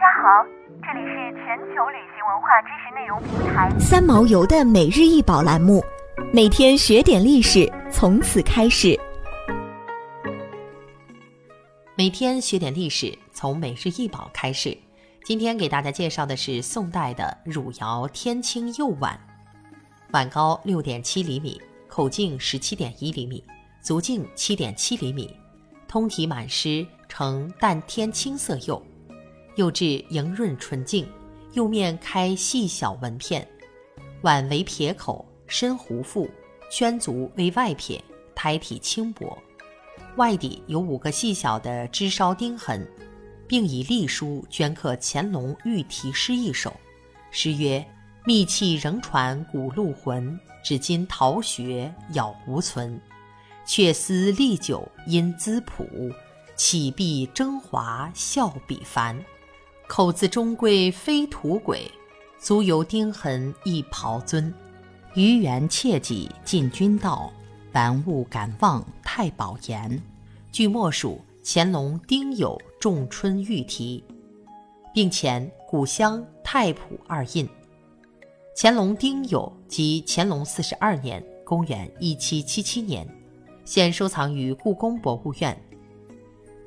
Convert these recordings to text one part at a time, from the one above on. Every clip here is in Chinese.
家好，这里是全球旅行文化知识内容平台三毛游的每日一宝栏目，每天学点历史，从此开始。每天学点历史，从每日一宝开始。今天给大家介绍的是宋代的汝窑天青釉碗，碗高六点七厘米，口径十七点一厘米，足径七点七厘米，通体满施呈淡天青色釉。釉质莹润纯净，釉面开细小纹片，碗为撇口，深弧腹，圈足为外撇，胎体轻薄，外底有五个细小的枝梢钉痕，并以隶书镌刻乾隆御题诗一首，诗曰：“秘器仍传古路魂，只今陶学杳无存。却思历久因滋朴，岂必征华笑比凡。”口字中贵非土鬼，足有钉痕一袍尊。余元切己进君道，玩物敢忘太保言。据墨属乾隆丁酉仲春御题，并前古香太仆二印。乾隆丁酉即乾隆四十二年（公元一七七七年），现收藏于故宫博物院。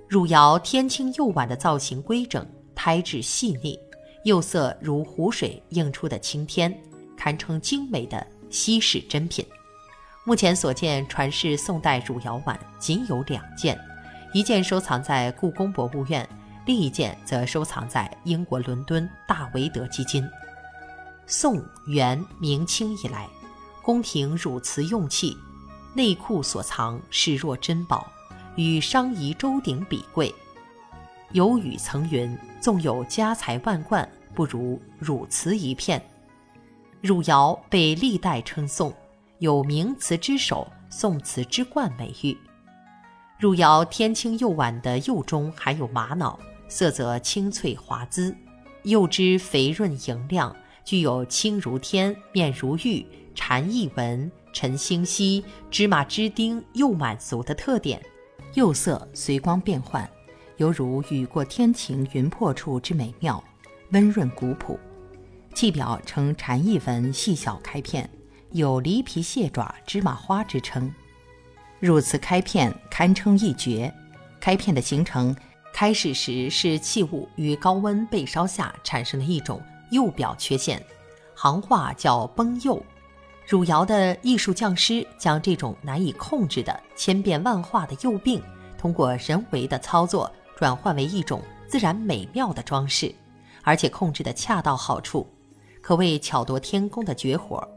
汝窑天青釉碗的造型规整。胎质细腻，釉色如湖水映出的青天，堪称精美的稀世珍品。目前所见传世宋代汝窑碗仅有两件，一件收藏在故宫博物院，另一件则收藏在英国伦敦大维德基金。宋、元、明清以来，宫廷汝瓷用器内库所藏视若珍宝，与商夷周鼎比贵。有雨曾云：“纵有家财万贯，不如汝瓷一片。”汝窑被历代称颂，有“名瓷之首”“宋瓷之冠”美誉。汝窑天青釉碗的釉中含有玛瑙，色泽清脆滑滋，釉汁肥润莹亮，具有青如天、面如玉、蝉翼纹、沉星稀、芝麻枝丁釉满足的特点，釉色随光变幻。犹如雨过天晴云破处之美妙，温润古朴。器表呈蝉翼纹细小开片，有梨皮蟹爪、芝麻花之称。汝瓷开片堪称一绝。开片的形成，开始时是器物于高温焙烧下产生的一种釉表缺陷，行话叫崩釉。汝窑的艺术匠师将这种难以控制的千变万化的釉病，通过人为的操作。转换为一种自然美妙的装饰，而且控制的恰到好处，可谓巧夺天工的绝活。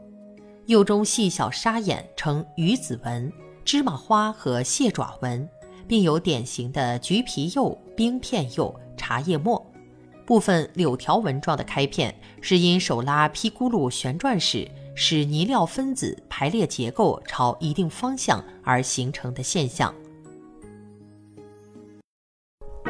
釉中细小沙眼呈鱼子纹、芝麻花和蟹爪纹，并有典型的橘皮釉、冰片釉、茶叶末。部分柳条纹状的开片是因手拉坯轱辘旋转时，使泥料分子排列结构朝一定方向而形成的现象。